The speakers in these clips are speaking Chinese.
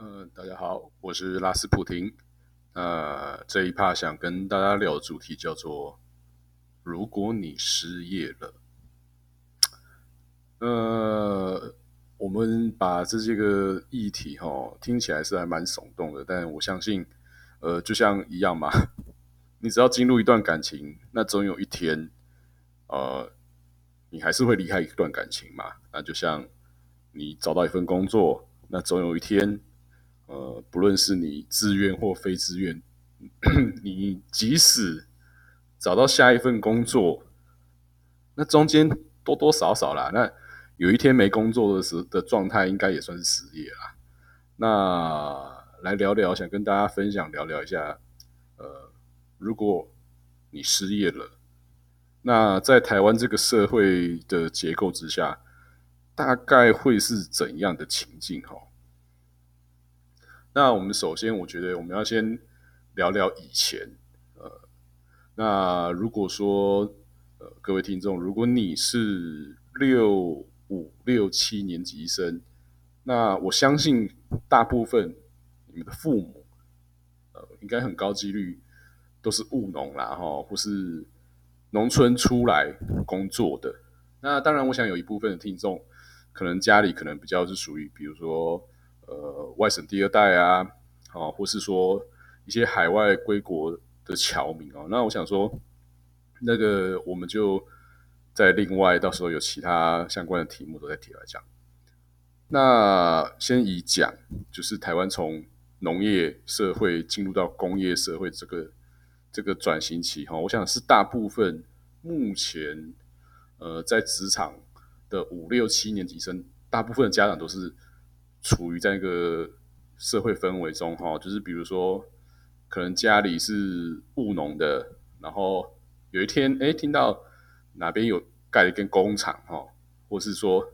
嗯，大家好，我是拉斯普廷。呃，这一趴想跟大家聊的主题叫做“如果你失业了”。呃，我们把这些个议题哈，听起来是还蛮耸动的，但我相信，呃，就像一样嘛，你只要进入一段感情，那总有一天，呃，你还是会离开一段感情嘛。那就像你找到一份工作，那总有一天。呃，不论是你自愿或非自愿，你即使找到下一份工作，那中间多多少少啦，那有一天没工作的时的状态，应该也算是失业啦。那来聊聊，想跟大家分享聊聊一下，呃，如果你失业了，那在台湾这个社会的结构之下，大概会是怎样的情境？哈。那我们首先，我觉得我们要先聊聊以前。呃，那如果说，呃，各位听众，如果你是六五六七年级生，那我相信大部分你们的父母，呃，应该很高几率都是务农啦，哈，或是农村出来工作的。那当然，我想有一部分的听众，可能家里可能比较是属于，比如说。呃，外省第二代啊，哦，或是说一些海外归国的侨民哦，那我想说，那个我们就在另外到时候有其他相关的题目都在提来讲。那先以讲，就是台湾从农业社会进入到工业社会这个这个转型期哈，我想是大部分目前呃在职场的五六七年级生，大部分的家长都是。处于在一个社会氛围中，哈，就是比如说，可能家里是务农的，然后有一天，哎，听到哪边有盖了一间工厂，哈，或是说，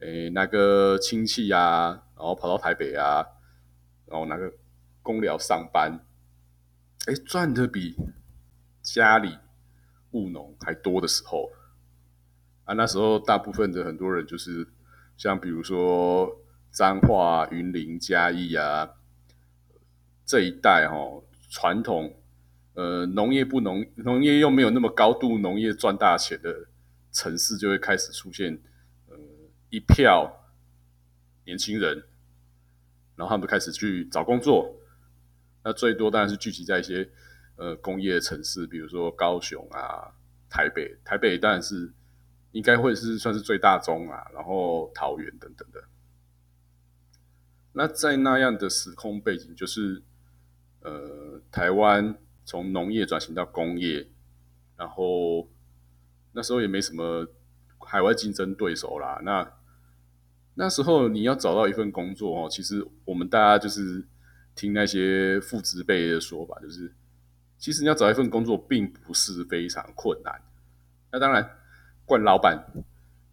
哎，那个亲戚呀，然后跑到台北啊，然后那个公寮上班，哎，赚的比家里务农还多的时候，啊，那时候大部分的很多人就是像比如说。彰化、云林、嘉义啊，这一带哈，传统呃农业不农农业又没有那么高度农业赚大钱的城市，就会开始出现呃一票年轻人，然后他们开始去找工作。那最多当然是聚集在一些呃工业城市，比如说高雄啊、台北。台北当然是应该会是算是最大宗啊，然后桃园等等的。那在那样的时空背景，就是呃，台湾从农业转型到工业，然后那时候也没什么海外竞争对手啦。那那时候你要找到一份工作哦，其实我们大家就是听那些父执辈的说法，就是其实你要找一份工作并不是非常困难。那当然，惯老板、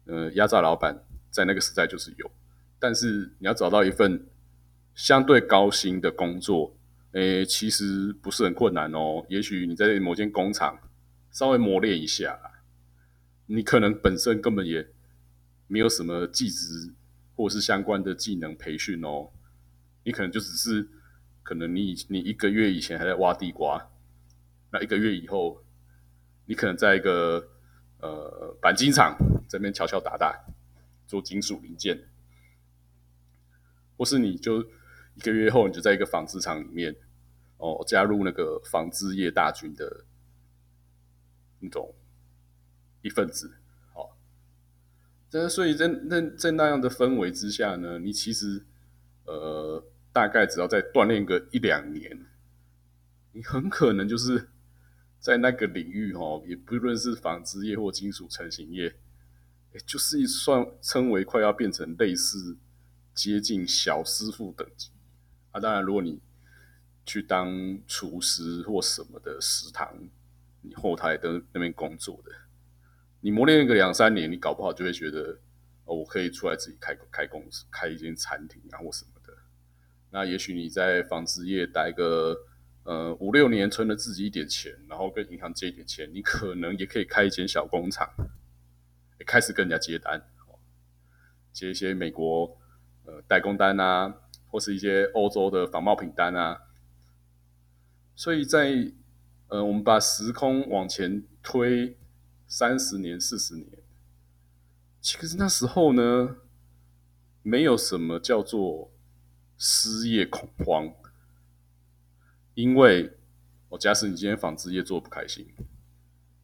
呃压榨老板，在那个时代就是有，但是你要找到一份。相对高薪的工作，诶，其实不是很困难哦。也许你在某间工厂稍微磨练一下，你可能本身根本也没有什么技职或是相关的技能培训哦。你可能就只是可能你你一个月以前还在挖地瓜，那一个月以后，你可能在一个呃钣金厂这边敲敲打打做金属零件，或是你就。一个月后，你就在一个纺织厂里面，哦，加入那个纺织业大军的那种一份子，好。这所以在那在那样的氛围之下呢，你其实呃，大概只要再锻炼个一两年，你很可能就是在那个领域哈，也不论是纺织业或金属成型业，就是一算称为快要变成类似接近小师傅等级。啊，当然，如果你去当厨师或什么的食堂，你后台的那边工作的，你磨练个两三年，你搞不好就会觉得，哦，我可以出来自己开开公司，开一间餐厅啊或什么的。那也许你在纺织业待个呃五六年，存了自己一点钱，然后跟银行借一点钱，你可能也可以开一间小工厂，也开始跟人家接单，接一些美国呃代工单啊。或是一些欧洲的仿冒品单啊。所以在呃，我们把时空往前推三十年、四十年，其实那时候呢，没有什么叫做失业恐慌，因为我假使你今天纺织业做不开心，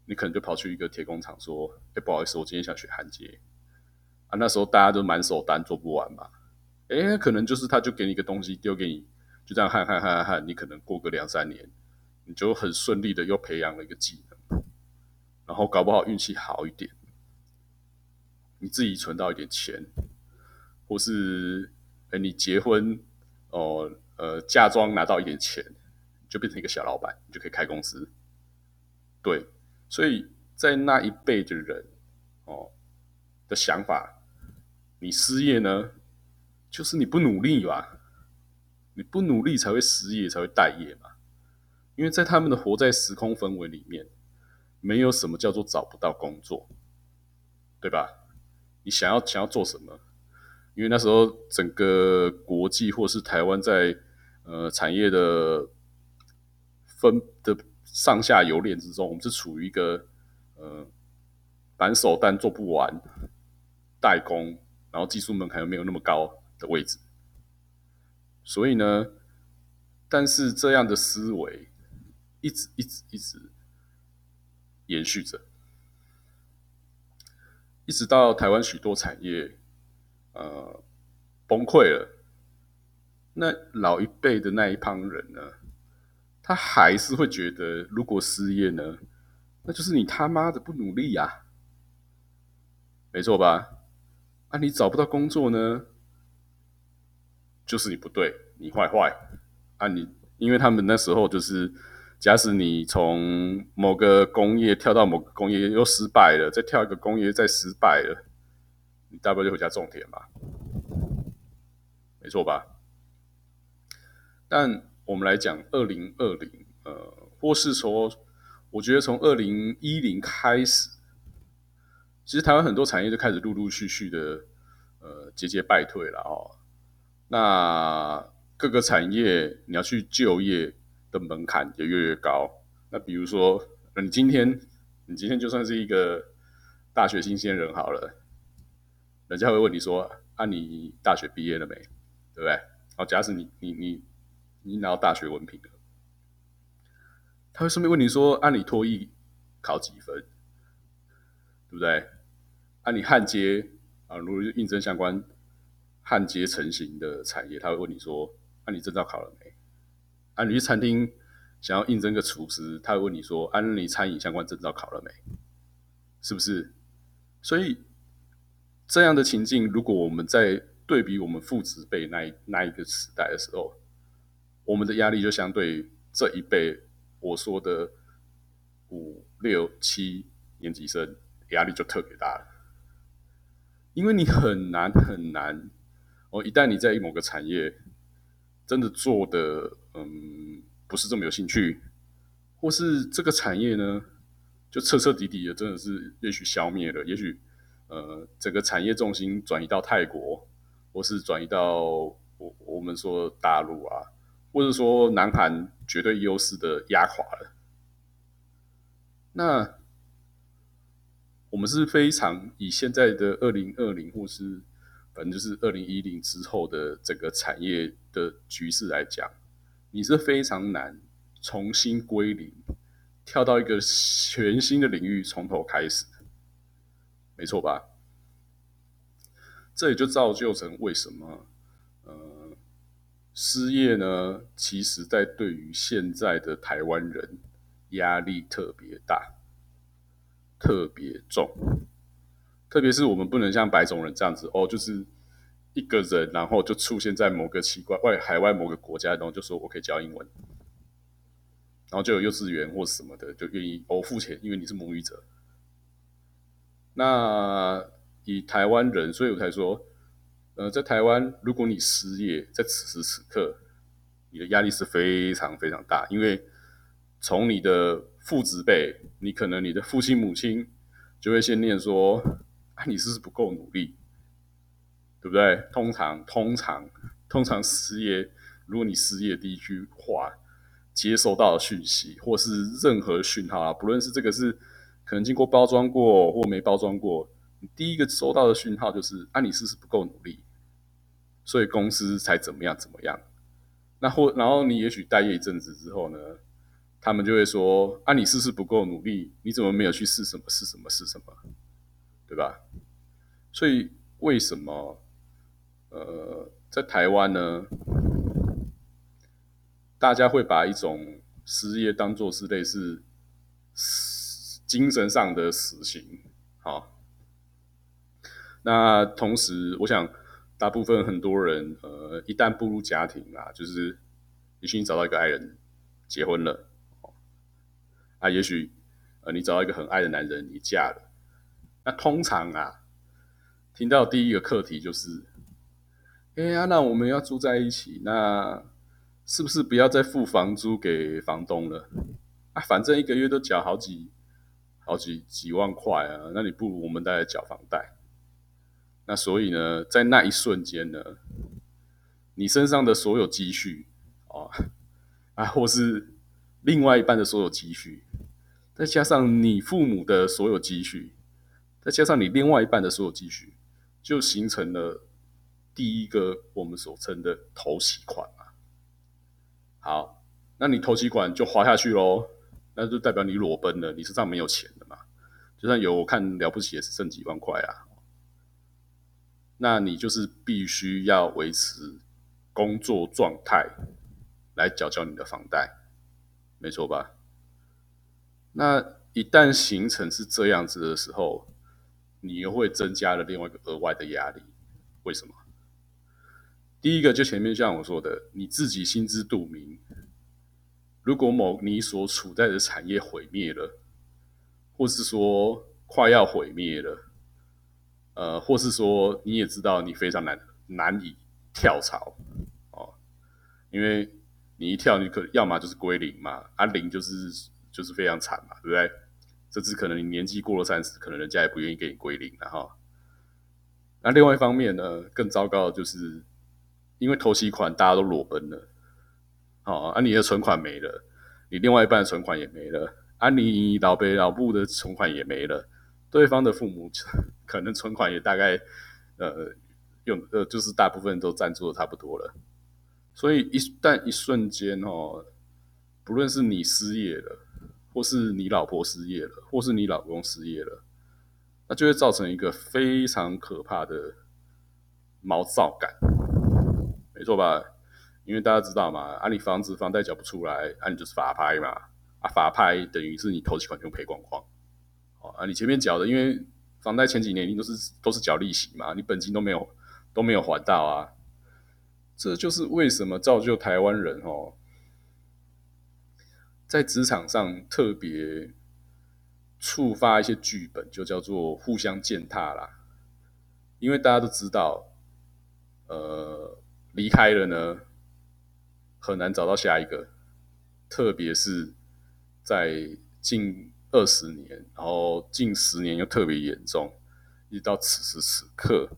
你可能就跑去一个铁工厂说：“哎，不好意思，我今天想学焊接。”啊，那时候大家都满手单做不完嘛，哎，可能就是他就给你一个东西丢给你，就这样焊焊焊焊，你可能过个两三年。你就很顺利的又培养了一个技能，然后搞不好运气好一点，你自己存到一点钱，或是哎你结婚哦呃嫁妆拿到一点钱，就变成一个小老板，你就可以开公司。对，所以在那一辈的人哦的想法，你失业呢，就是你不努力吧，你不努力才会失业，才会待业嘛。因为在他们的活在时空氛围里面，没有什么叫做找不到工作，对吧？你想要想要做什么？因为那时候整个国际或是台湾在呃产业的分的上下游链之中，我们是处于一个呃板手单做不完，代工，然后技术门槛又没有那么高的位置。所以呢，但是这样的思维。一直一直一直延续着，一直到台湾许多产业呃崩溃了，那老一辈的那一帮人呢，他还是会觉得，如果失业呢，那就是你他妈的不努力呀，没错吧？啊，你找不到工作呢，就是你不对，你坏坏啊！你因为他们那时候就是。假使你从某个工业跳到某个工业又失败了，再跳一个工业再失败了，你大不了就回家种田吧，没错吧？但我们来讲二零二零，呃，或是说，我觉得从二零一零开始，其实台湾很多产业就开始陆陆续续的呃节节败退了哦。那各个产业你要去就业。的门槛也越来越高。那比如说，你今天，你今天就算是一个大学新鲜人好了，人家会问你说：“啊，你大学毕业了没？对不对？”好，假使你你你你拿到大学文凭了，他会顺便问你说：“啊，你脱艺考几分？对不对？啊，你焊接啊，如果应征相关焊接成型的产业，他会问你说：‘啊，你证照考了没？’”啊，你去餐厅想要应征个厨师，他会问你说：“啊，你餐饮相关证照考了没？是不是？”所以这样的情境，如果我们在对比我们父子辈那一那一个时代的时候，我们的压力就相对这一辈我说的五六七年级生压力就特别大了，因为你很难很难哦，一旦你在某个产业。真的做的嗯不是这么有兴趣，或是这个产业呢就彻彻底底的真的是也许消灭了，也许呃整个产业重心转移到泰国，或是转移到我我们说大陆啊，或者说南韩绝对优势的压垮了，那我们是非常以现在的二零二零或是。反正就是二零一零之后的整个产业的局势来讲，你是非常难重新归零，跳到一个全新的领域从头开始，没错吧？这也就造就成为什么，呃，失业呢？其实在对于现在的台湾人压力特别大，特别重。特别是我们不能像白种人这样子哦，就是一个人，然后就出现在某个奇怪外海外某个国家，然后就说我可以教英文，然后就有幼稚园或什么的就愿意哦付钱，因为你是母语者。那以台湾人，所以我才说，呃，在台湾，如果你失业，在此时此刻，你的压力是非常非常大，因为从你的父子辈，你可能你的父亲母亲就会先念说。你是不是不够努力？对不对？通常，通常通常失业，如果你失业第一句话接收到的讯息，或是任何讯号啊，不论是这个是可能经过包装过或没包装过，你第一个收到的讯号就是啊，你是不是不够努力，所以公司才怎么样怎么样。那或然后你也许待业一阵子之后呢，他们就会说啊，你是不是不够努力？你怎么没有去试什么试什么试什么，对吧？所以为什么呃，在台湾呢，大家会把一种失业当做是类似精神上的死刑？好，那同时我想。大部分很多人，呃，一旦步入家庭啊，就是也许你找到一个爱人，结婚了，啊，也许呃你找到一个很爱的男人，你嫁了，那通常啊，听到第一个课题就是，哎呀，那我们要住在一起，那是不是不要再付房租给房东了？啊，反正一个月都缴好几好几几万块啊，那你不如我们再缴房贷。那所以呢，在那一瞬间呢，你身上的所有积蓄哦，啊，或是另外一半的所有积蓄，再加上你父母的所有积蓄，再加上你另外一半的所有积蓄，就形成了第一个我们所称的投期款嘛。好，那你投期款就滑下去喽，那就代表你裸奔了，你身上没有钱了嘛。就算有，我看了不起也是剩几万块啊。那你就是必须要维持工作状态来缴交你的房贷，没错吧？那一旦形成是这样子的时候，你又会增加了另外一个额外的压力。为什么？第一个就前面像我说的，你自己心知肚明，如果某你所处在的产业毁灭了，或是说快要毁灭了。呃，或是说你也知道你非常难难以跳槽哦，因为你一跳，你可要么就是归零嘛，啊零就是就是非常惨嘛，对不对？甚至可能你年纪过了三十，可能人家也不愿意给你归零了哈。那另外一方面呢，更糟糕的就是，因为投息款大家都裸奔了，好啊，你的存款没了，你另外一半存款也没了，啊，你老北老部的存款也没了。对方的父母 可能存款也大概，呃，用呃，就是大部分都赞助的差不多了，所以一旦一瞬间哦，不论是你失业了，或是你老婆失业了，或是你老公失业了，那就会造成一个非常可怕的毛躁感，没错吧？因为大家知道嘛，啊，你房子房贷缴不出来，啊，你就是法拍嘛，啊，法拍等于是你投期款全赔光光。哦啊，你前面缴的，因为房贷前几年你都是都是缴利息嘛，你本金都没有都没有还到啊，这就是为什么造就台湾人哦，在职场上特别触发一些剧本，就叫做互相践踏啦。因为大家都知道，呃，离开了呢，很难找到下一个，特别是在近。二十年，然后近十年又特别严重，一直到此时此刻，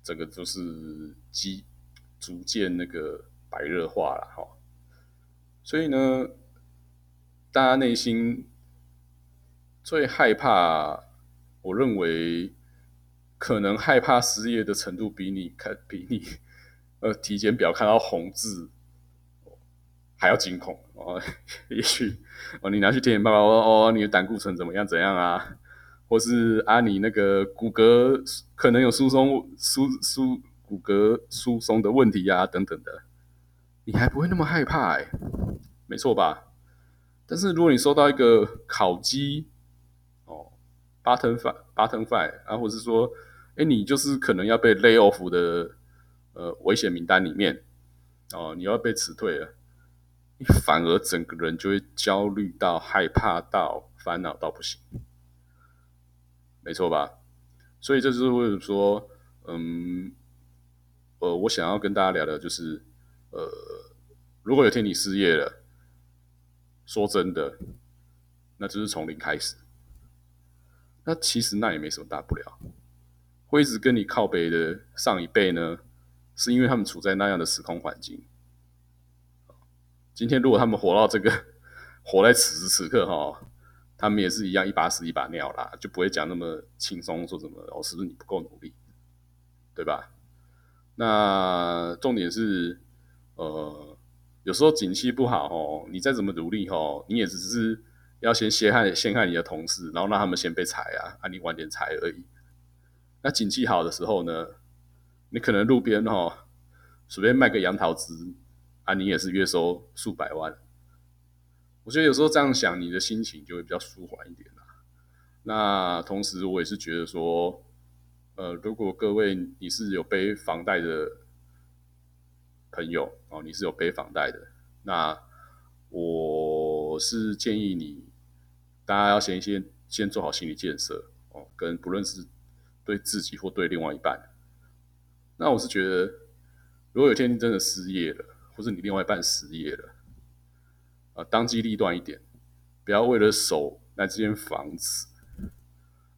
整个就是基逐渐那个白热化了哈。所以呢，大家内心最害怕，我认为可能害怕失业的程度比你看比你呃体检表看到红字。还要惊恐哦，也许哦，你拿去体检报告哦，你的胆固醇怎么样怎样啊？或是啊，你那个骨骼可能有疏松疏疏骨骼疏松的问题呀，等等的，你还不会那么害怕哎，没错吧？但是如果你收到一个烤鸡哦，button five button five 啊，或者是说，哎，你就是可能要被 lay off 的呃危险名单里面哦，你要被辞退了。你反而整个人就会焦虑到、害怕到、烦恼到不行，没错吧？所以这就是为什么说，嗯，呃，我想要跟大家聊的，就是，呃，如果有天你失业了，说真的，那就是从零开始。那其实那也没什么大不了，会一直跟你靠背的上一辈呢，是因为他们处在那样的时空环境。今天如果他们活到这个，活在此时此刻哈，他们也是一样一把屎一把尿啦，就不会讲那么轻松，说什么哦，是不是你不够努力，对吧？那重点是，呃，有时候景气不好哦，你再怎么努力哦，你也只是要先陷害陷害你的同事，然后让他们先被裁啊，啊，你晚点裁而已。那景气好的时候呢，你可能路边哈随便卖个杨桃汁。啊，你也是月收数百万，我觉得有时候这样想，你的心情就会比较舒缓一点啦。那同时，我也是觉得说，呃，如果各位你是有背房贷的朋友哦，你是有背房贷的，那我是建议你，大家要先先先做好心理建设哦，跟不论是对自己或对另外一半。那我是觉得，如果有一天你真的失业了，或是你另外一半失业了，啊，当机立断一点，不要为了守那间房子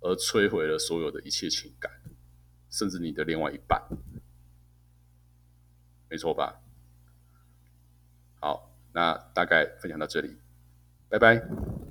而摧毁了所有的一切情感，甚至你的另外一半，没错吧？好，那大概分享到这里，拜拜。